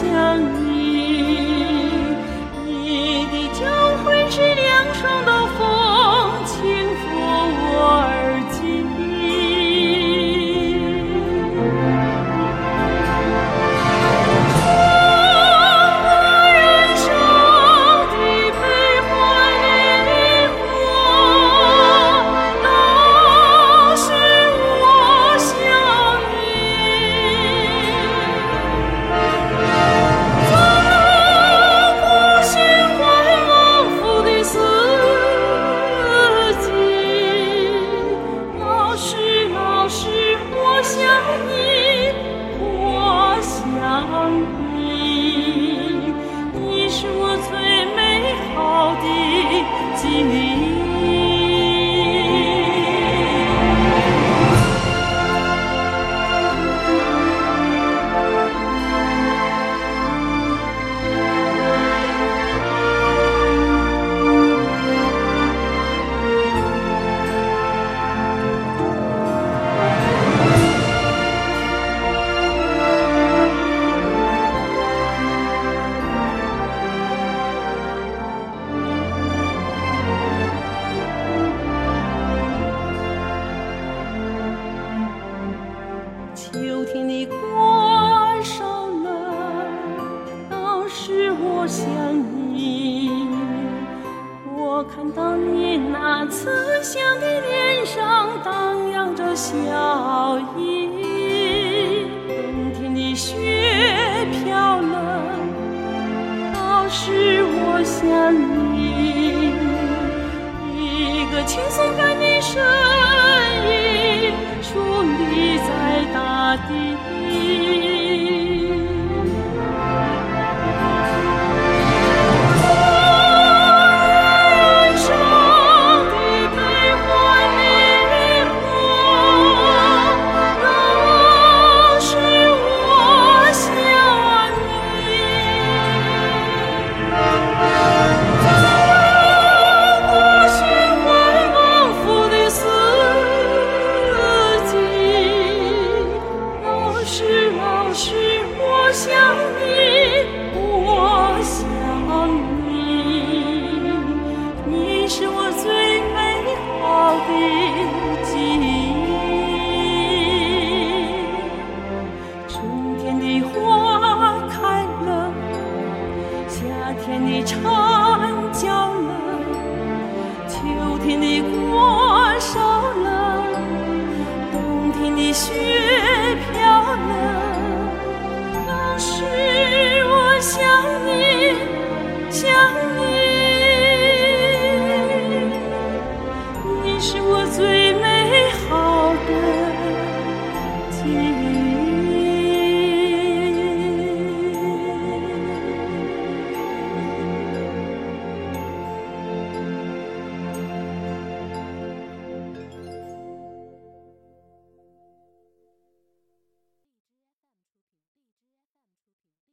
相遇。想你我想你。你是我最是我想你，我看到你那慈祥的脸上荡漾着笑意。冬天的雪飘了，当时我想你，一个轻松感的声音矗立在山冷秋天的果熟冷冬天的雪